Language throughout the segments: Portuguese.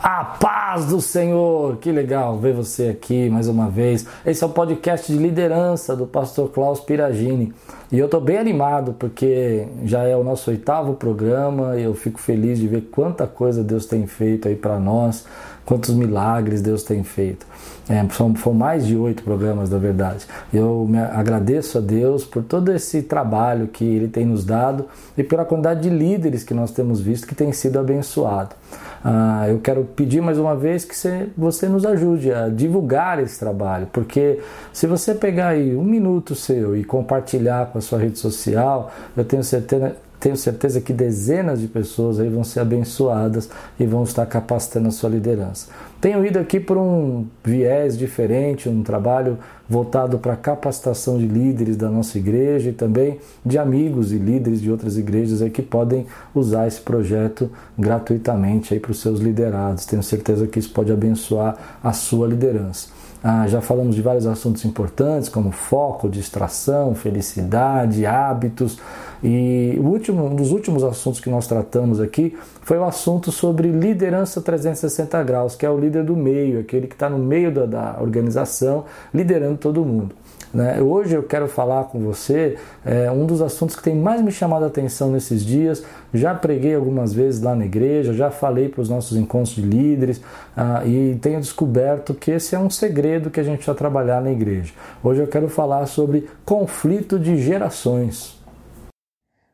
A paz do Senhor! Que legal ver você aqui mais uma vez. Esse é o podcast de liderança do pastor Klaus Piragini. E eu estou bem animado porque já é o nosso oitavo programa e eu fico feliz de ver quanta coisa Deus tem feito aí para nós, quantos milagres Deus tem feito. É, são, são mais de oito programas, na verdade. Eu agradeço a Deus por todo esse trabalho que Ele tem nos dado e pela quantidade de líderes que nós temos visto que tem sido abençoado. Ah, eu quero pedir mais uma vez que você, você nos ajude a divulgar esse trabalho, porque se você pegar aí um minuto seu e compartilhar com a sua rede social, eu tenho certeza, tenho certeza que dezenas de pessoas aí vão ser abençoadas e vão estar capacitando a sua liderança. Tenho ido aqui por um viés diferente, um trabalho voltado para a capacitação de líderes da nossa igreja e também de amigos e líderes de outras igrejas aí que podem usar esse projeto gratuitamente aí para os seus liderados. Tenho certeza que isso pode abençoar a sua liderança. Ah, já falamos de vários assuntos importantes, como foco, distração, felicidade, hábitos. E o último, um dos últimos assuntos que nós tratamos aqui foi o assunto sobre liderança 360 graus, que é o líder do meio, aquele que está no meio da, da organização, liderando todo mundo. Né? Hoje eu quero falar com você é, um dos assuntos que tem mais me chamado a atenção nesses dias. Já preguei algumas vezes lá na igreja, já falei para os nossos encontros de líderes ah, e tenho descoberto que esse é um segredo que a gente vai trabalhar na igreja. Hoje eu quero falar sobre conflito de gerações.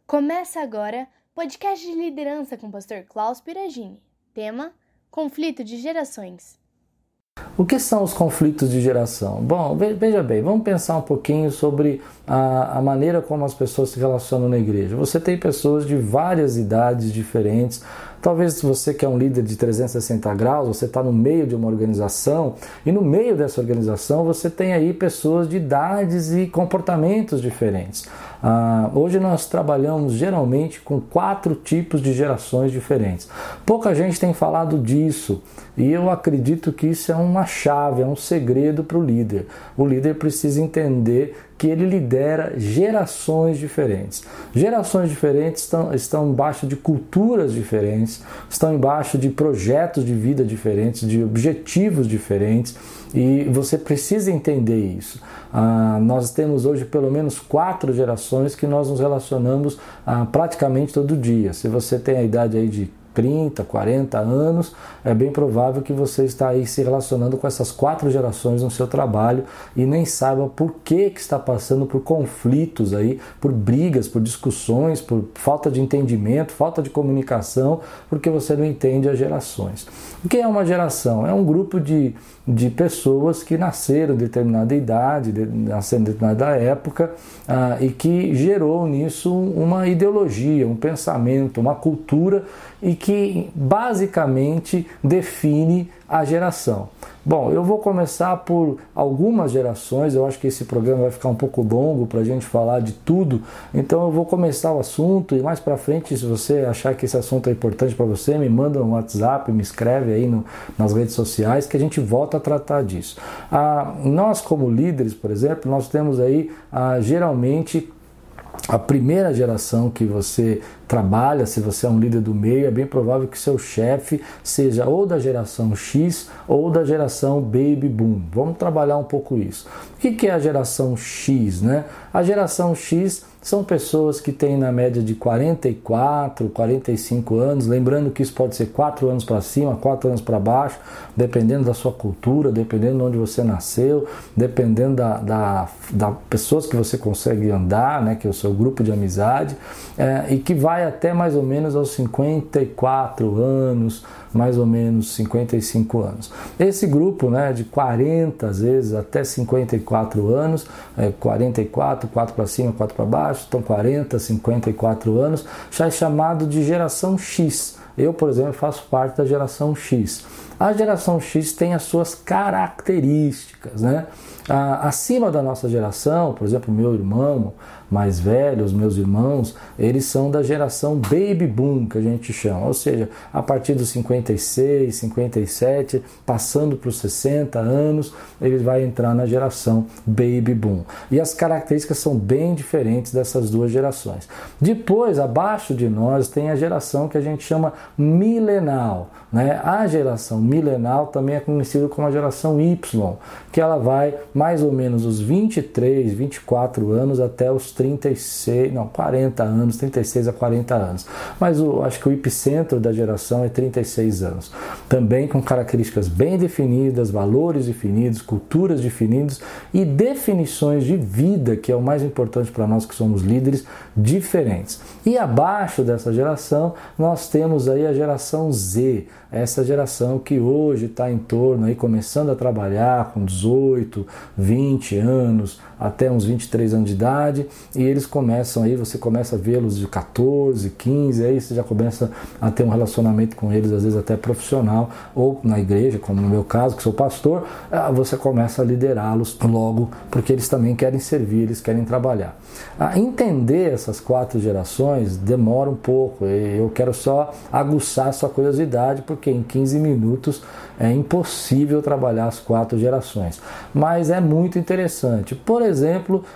Começa agora podcast de liderança com o pastor Klaus Piragini. Tema: Conflito de gerações. O que são os conflitos de geração? Bom, veja bem, vamos pensar um pouquinho sobre a, a, maneira como as pessoas se relacionam na igreja. Você tem pessoas de várias idades diferentes. Talvez você que é um líder de 360 graus, você está no meio de uma organização e no meio dessa organização você tem aí pessoas de idades e comportamentos diferentes. Ah, hoje nós trabalhamos geralmente com quatro tipos de gerações diferentes. Pouca gente tem falado disso e eu acredito que isso é uma chave, é um segredo para o líder. O líder precisa entender que ele lidera gerações diferentes. Gerações diferentes estão, estão embaixo de culturas diferentes, estão embaixo de projetos de vida diferentes, de objetivos diferentes e você precisa entender isso. Ah, nós temos hoje pelo menos quatro gerações que nós nos relacionamos ah, praticamente todo dia. Se você tem a idade aí de 30, 40 anos, é bem provável que você está aí se relacionando com essas quatro gerações no seu trabalho e nem saiba por que, que está passando por conflitos aí, por brigas, por discussões, por falta de entendimento, falta de comunicação, porque você não entende as gerações. O que é uma geração? É um grupo de, de pessoas que nasceram em determinada idade, de, nasceram em determinada época ah, e que gerou nisso uma ideologia, um pensamento, uma cultura e que basicamente define a geração. Bom, eu vou começar por algumas gerações, eu acho que esse programa vai ficar um pouco longo para a gente falar de tudo, então eu vou começar o assunto e mais para frente, se você achar que esse assunto é importante para você, me manda um WhatsApp, me escreve aí no, nas redes sociais que a gente volta a tratar disso. Ah, nós, como líderes, por exemplo, nós temos aí ah, geralmente a primeira geração que você trabalha, se você é um líder do meio, é bem provável que seu chefe seja ou da geração X ou da geração Baby Boom. Vamos trabalhar um pouco isso. O que é a geração X? Né? A geração X são pessoas que têm na média de 44, 45 anos, lembrando que isso pode ser 4 anos para cima, 4 anos para baixo, dependendo da sua cultura, dependendo de onde você nasceu, dependendo da, da, da pessoas que você consegue andar, né, que é o seu grupo de amizade, é, e que vai até mais ou menos aos 54 anos, mais ou menos 55 anos. Esse grupo né, de 40, às vezes até 54 anos, é, 44, 4 para cima, 4 para baixo, então 40, 54 anos, já é chamado de geração X. Eu, por exemplo, faço parte da geração X. A geração X tem as suas características, né? acima da nossa geração, por exemplo, meu irmão mais velho, os meus irmãos, eles são da geração baby boom, que a gente chama, ou seja, a partir dos 56, 57, passando para os 60 anos, ele vai entrar na geração baby boom. E as características são bem diferentes dessas duas gerações. Depois, abaixo de nós, tem a geração que a gente chama milenal. Né? A geração milenal também é conhecida como a geração Y, que ela vai mais ou menos dos 23, 24 anos até os 36, não, 40 anos, 36 a 40 anos. Mas o, acho que o epicentro da geração é 36 anos. Também com características bem definidas, valores definidos, culturas definidas e definições de vida, que é o mais importante para nós que somos líderes, diferentes. E abaixo dessa geração, nós temos aí a geração Z, essa geração que hoje está em torno aí começando a trabalhar com 18, 20 anos, até uns 23 anos de idade, e eles começam aí, você começa a vê-los de 14, 15, aí você já começa a ter um relacionamento com eles, às vezes até profissional, ou na igreja, como no meu caso, que sou pastor, ah, você começa a liderá-los logo, porque eles também querem servir, eles querem trabalhar. A entender essas quatro gerações demora um pouco, eu quero só aguçar sua curiosidade, porque em 15 minutos é impossível trabalhar as quatro gerações. Mas é muito interessante. Por exemplo,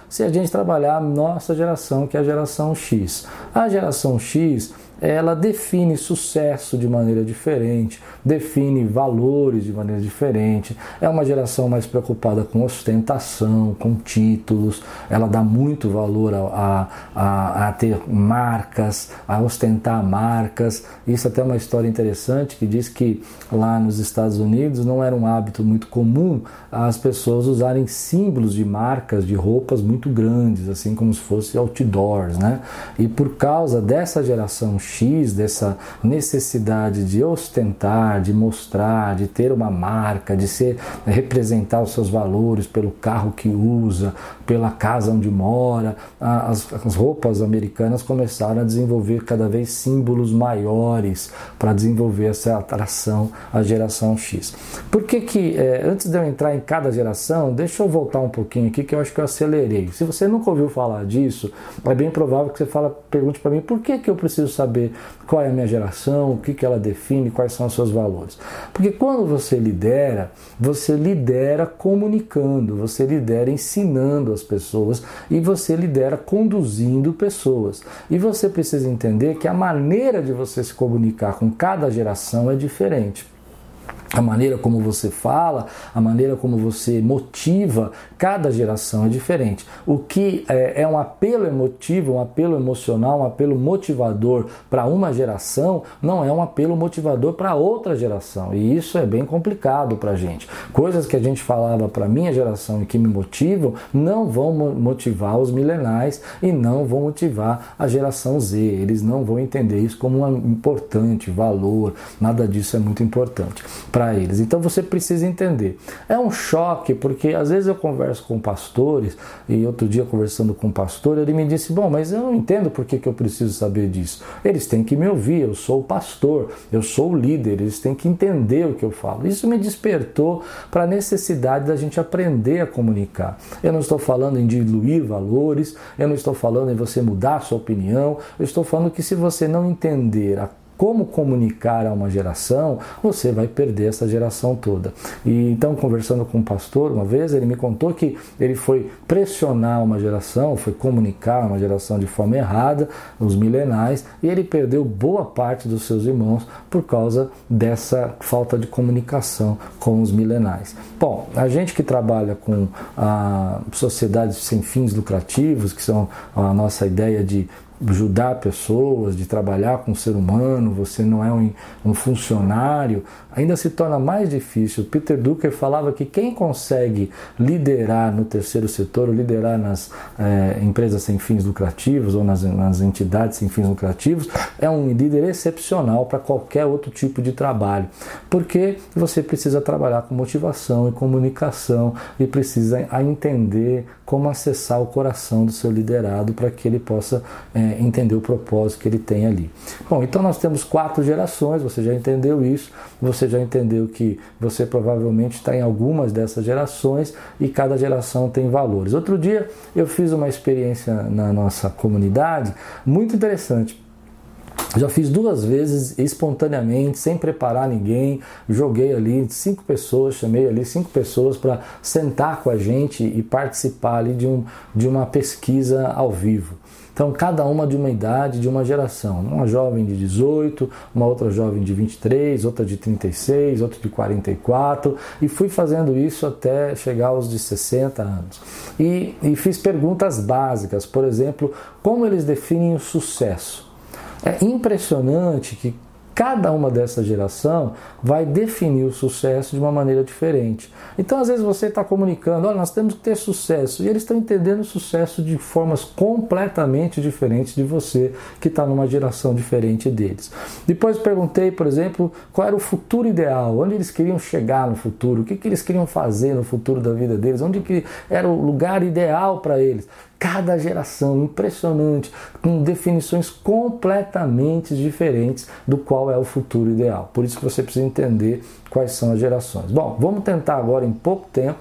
se a gente trabalhar a nossa geração, que é a geração X. A geração X ela define sucesso de maneira diferente, define valores de maneira diferente. É uma geração mais preocupada com ostentação, com títulos, ela dá muito valor a, a, a ter marcas, a ostentar marcas. Isso até é uma história interessante que diz que lá nos Estados Unidos não era um hábito muito comum as pessoas usarem símbolos de marcas de roupas muito grandes, assim como se fosse outdoors, né? E por causa dessa geração X, dessa necessidade de ostentar, de mostrar, de ter uma marca, de ser representar os seus valores pelo carro que usa, pela casa onde mora, as, as roupas americanas começaram a desenvolver cada vez símbolos maiores para desenvolver essa atração à geração X. Por que que, é, antes de eu entrar em cada geração, deixa eu voltar um pouquinho aqui que eu acho que eu acelerei. Se você nunca ouviu falar disso, é bem provável que você fala, pergunte para mim por que que eu preciso saber qual é a minha geração, o que que ela define, quais são os seus valores. Porque quando você lidera, você lidera comunicando, você lidera ensinando as pessoas e você lidera conduzindo pessoas. E você precisa entender que a maneira de você se comunicar com cada geração é diferente a maneira como você fala, a maneira como você motiva, cada geração é diferente. O que é, é um apelo emotivo, um apelo emocional, um apelo motivador para uma geração, não é um apelo motivador para outra geração. E isso é bem complicado para a gente. Coisas que a gente falava para minha geração e que me motivam, não vão motivar os milenais e não vão motivar a geração Z. Eles não vão entender isso como um importante valor, nada disso é muito importante para eles. Então você precisa entender. É um choque, porque às vezes eu converso com pastores, e outro dia conversando com um pastor, ele me disse: Bom, mas eu não entendo por que, eu preciso saber disso. Eles têm que me ouvir, eu sou o pastor, eu sou o líder, eles têm que entender o que eu falo. Isso me despertou para a necessidade da gente aprender a comunicar. Eu não estou falando em diluir valores, eu não estou falando em você mudar sua opinião, eu estou falando que se você não entender a como comunicar a uma geração, você vai perder essa geração toda. E então, conversando com um pastor uma vez, ele me contou que ele foi pressionar uma geração, foi comunicar uma geração de forma errada, os milenais, e ele perdeu boa parte dos seus irmãos por causa dessa falta de comunicação com os milenais. Bom, a gente que trabalha com a sociedades sem fins lucrativos, que são a nossa ideia de ajudar pessoas, de trabalhar com o ser humano, você não é um, um, funcionário, ainda se torna mais difícil. Peter Drucker falava que quem consegue liderar no terceiro setor, ou liderar nas é, empresas sem fins lucrativos ou nas, nas entidades sem fins lucrativos, é um líder excepcional para qualquer outro tipo de trabalho, porque você precisa trabalhar com motivação e comunicação e precisa entender como acessar o coração do seu liderado para que ele possa é, entender o propósito que ele tem ali. Bom, então nós temos quatro gerações, você já entendeu isso, você já entendeu que você provavelmente está em algumas dessas gerações e cada geração tem valores. Outro dia eu fiz uma experiência na nossa comunidade muito interessante. Já fiz duas vezes espontaneamente, sem preparar ninguém. Joguei ali cinco pessoas, chamei ali cinco pessoas para sentar com a gente e participar ali de, um, de uma pesquisa ao vivo. Então, cada uma de uma idade, de uma geração. Uma jovem de 18, uma outra jovem de 23, outra de 36, outra de 44, e fui fazendo isso até chegar aos de 60 anos. E, e fiz perguntas básicas, por exemplo, como eles definem o sucesso. É impressionante que cada uma dessa geração vai definir o sucesso de uma maneira diferente. Então, às vezes, você está comunicando, olha, nós temos que ter sucesso, e eles estão entendendo o sucesso de formas completamente diferentes de você, que está numa geração diferente deles. Depois perguntei, por exemplo, qual era o futuro ideal, onde eles queriam chegar no futuro, o que, que eles queriam fazer no futuro da vida deles, onde que era o lugar ideal para eles. Cada geração impressionante, com definições completamente diferentes do qual é o futuro ideal. Por isso que você precisa entender quais são as gerações. Bom, vamos tentar agora em pouco tempo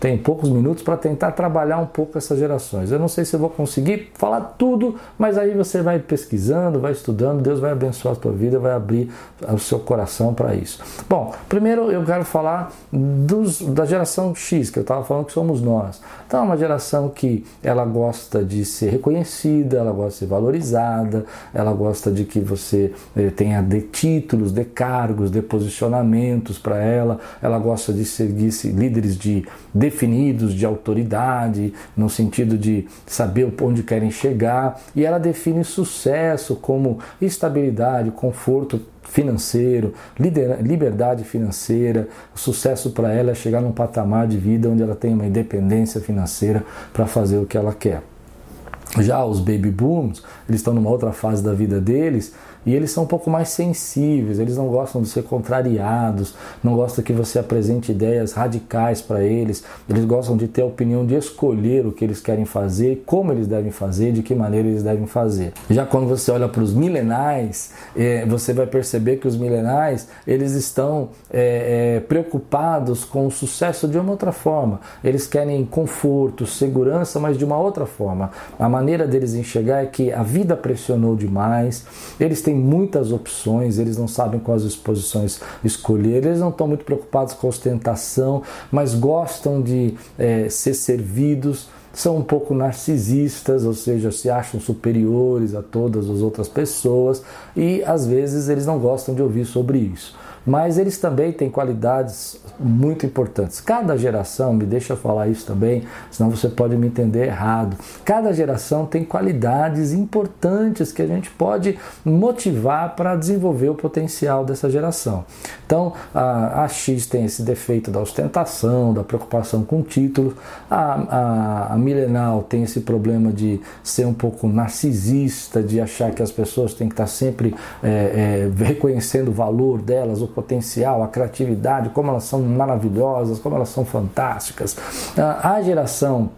tem poucos minutos para tentar trabalhar um pouco essas gerações. Eu não sei se eu vou conseguir falar tudo, mas aí você vai pesquisando, vai estudando, Deus vai abençoar a tua vida, vai abrir o seu coração para isso. Bom, primeiro eu quero falar dos, da geração X, que eu estava falando que somos nós. Então é uma geração que ela gosta de ser reconhecida, ela gosta de ser valorizada, ela gosta de que você eh, tenha de títulos, de cargos, de posicionamentos para ela, ela gosta de seguir líderes de, de definidos de autoridade, no sentido de saber onde querem chegar, e ela define sucesso como estabilidade, conforto financeiro, liberdade financeira. O sucesso para ela é chegar num patamar de vida onde ela tem uma independência financeira para fazer o que ela quer. Já os baby booms, eles estão numa outra fase da vida deles e eles são um pouco mais sensíveis, eles não gostam de ser contrariados, não gostam que você apresente ideias radicais para eles, eles gostam de ter a opinião de escolher o que eles querem fazer, como eles devem fazer, de que maneira eles devem fazer. Já quando você olha para os milenais, é, você vai perceber que os milenais eles estão é, é, preocupados com o sucesso de uma outra forma. Eles querem conforto, segurança, mas de uma outra forma. A maneira deles enxergar é que a vida pressionou demais, eles têm muitas opções, eles não sabem quais exposições escolher, eles não estão muito preocupados com ostentação, mas gostam de é, ser servidos são um pouco narcisistas, ou seja, se acham superiores a todas as outras pessoas e às vezes eles não gostam de ouvir sobre isso mas eles também têm qualidades muito importantes. Cada geração, me deixa falar isso também, senão você pode me entender errado. Cada geração tem qualidades importantes que a gente pode motivar para desenvolver o potencial dessa geração. Então, a, a X tem esse defeito da ostentação, da preocupação com títulos, a, a, a milenal tem esse problema de ser um pouco narcisista, de achar que as pessoas têm que estar sempre é, é, reconhecendo o valor delas, o potencial, a criatividade, como elas são maravilhosas, como elas são fantásticas. A geração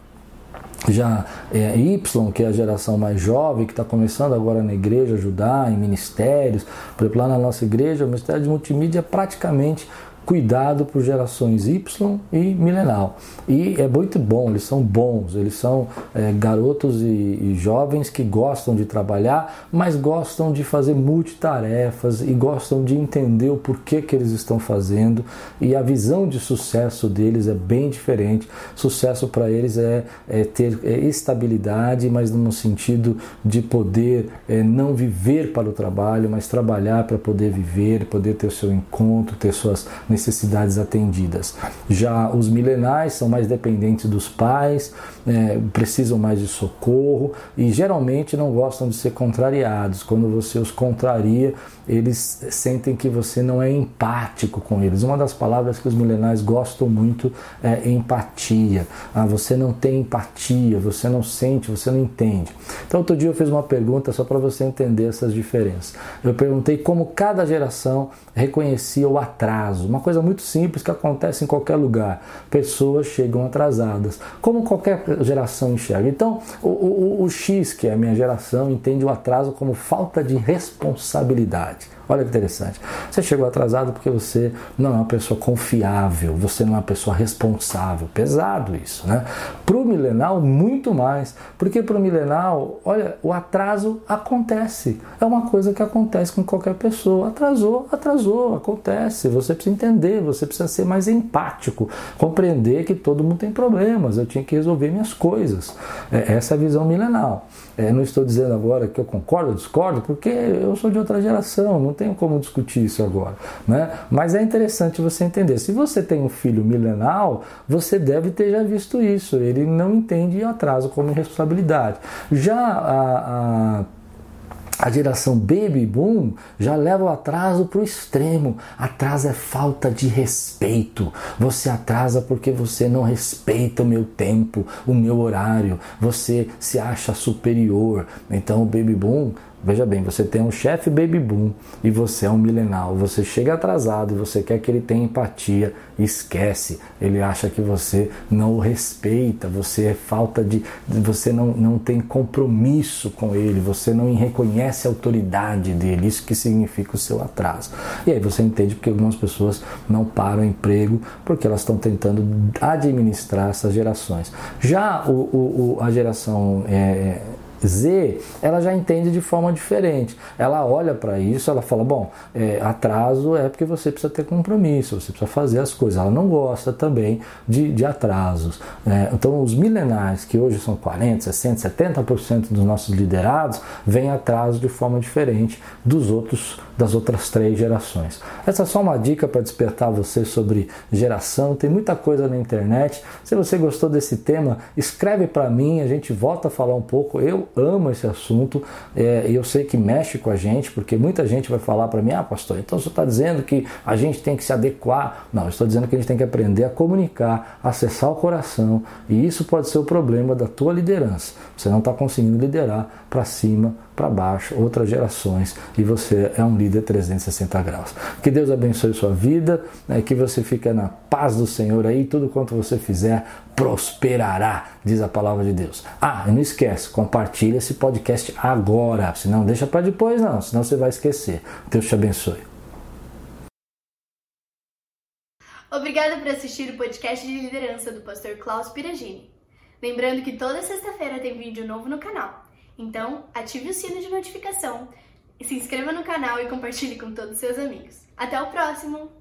já é, Y, que é a geração mais jovem, que está começando agora na igreja, ajudar em ministérios. Por exemplo, lá na nossa igreja, o Ministério de Multimídia é praticamente cuidado por gerações Y e milenal. E é muito bom, eles são bons, eles são é, garotos e, e, jovens que gostam de trabalhar, mas gostam de fazer multitarefas e gostam de entender o porquê que eles estão fazendo. E a visão de sucesso deles é bem diferente. Sucesso para eles é, é ter é, estabilidade, mas no sentido de poder é, não viver para o trabalho, mas trabalhar para poder viver, poder ter o seu encontro, ter suas necessidades necessidades atendidas. Já os milenais são mais dependentes dos pais, é, precisam mais de socorro e geralmente não gostam de ser contrariados. Quando você os contraria, eles sentem que você não é empático com eles. Uma das palavras que os milenais gostam muito é empatia. Ah, você não tem empatia, você não sente, você não entende. Então, outro dia eu fiz uma pergunta só para você entender essas diferenças. Eu perguntei como cada geração reconhecia o atraso, uma coisa muito simples que acontece em qualquer lugar. Pessoas chegam atrasadas, como qualquer geração enxerga. Então, o, o, o X, que é a minha geração, entende o atraso como falta de responsabilidade. Olha que interessante. Você chegou atrasado porque você não é uma pessoa confiável, você não é uma pessoa responsável. Pesado isso, né? Para o milenal, muito mais. Porque para o milenal, olha, o atraso acontece. É uma coisa que acontece com qualquer pessoa. Atrasou, atrasou, acontece. Você precisa entender, você precisa ser mais empático, compreender que todo mundo tem problemas. Eu tinha que resolver minhas coisas. É, essa é a visão milenal. É, não estou dizendo agora que eu concordo ou discordo, porque eu sou de outra geração, não tenho como discutir isso agora. Né? Mas é interessante você entender. Se você tem um filho milenal, você deve ter já visto isso. Ele não entende atraso como responsabilidade. Já a, a a geração baby boom já leva o atraso para o extremo. Atraso é falta de respeito. Você atrasa porque você não respeita o meu tempo, o meu horário. Você se acha superior. Então o baby boom Veja bem, você tem um chefe baby boom e você é um milenal. Você chega atrasado e você quer que ele tenha empatia, esquece. Ele acha que você não o respeita, você é falta de. você não, não tem compromisso com ele, você não reconhece a autoridade dele. Isso que significa o seu atraso. E aí você entende porque algumas pessoas não param o emprego porque elas estão tentando administrar essas gerações. Já o, o, a geração. É, Z, ela já entende de forma diferente. Ela olha para isso, ela fala: bom, é, atraso é porque você precisa ter compromisso, você precisa fazer as coisas. Ela não gosta também de, de atrasos. É, então, os milenares, que hoje são 40, 60, 70% dos nossos liderados, vêm atrasos de forma diferente dos outros das outras três gerações. Essa é só uma dica para despertar você sobre geração. Tem muita coisa na internet. Se você gostou desse tema, escreve para mim, a gente volta a falar um pouco. Eu amo esse assunto é, e eu sei que mexe com a gente, porque muita gente vai falar para mim: ah, pastor, então você está dizendo que a gente tem que se adequar. Não, eu estou dizendo que a gente tem que aprender a comunicar, acessar o coração, e isso pode ser o problema da tua liderança. Você não está conseguindo liderar para cima, para baixo, outras gerações, e você é um líder 360 graus. Que Deus abençoe sua vida, né, que você fique na paz do Senhor aí, tudo quanto você fizer prosperará, diz a palavra de Deus. Ah, e não esquece, compartilha esse podcast agora, senão deixa para depois não, senão você vai esquecer. Deus te abençoe. Obrigada por assistir o podcast de liderança do pastor Klaus Piragini. Lembrando que toda sexta-feira tem vídeo novo no canal. Então, ative o sino de notificação, se inscreva no canal e compartilhe com todos os seus amigos. Até o próximo!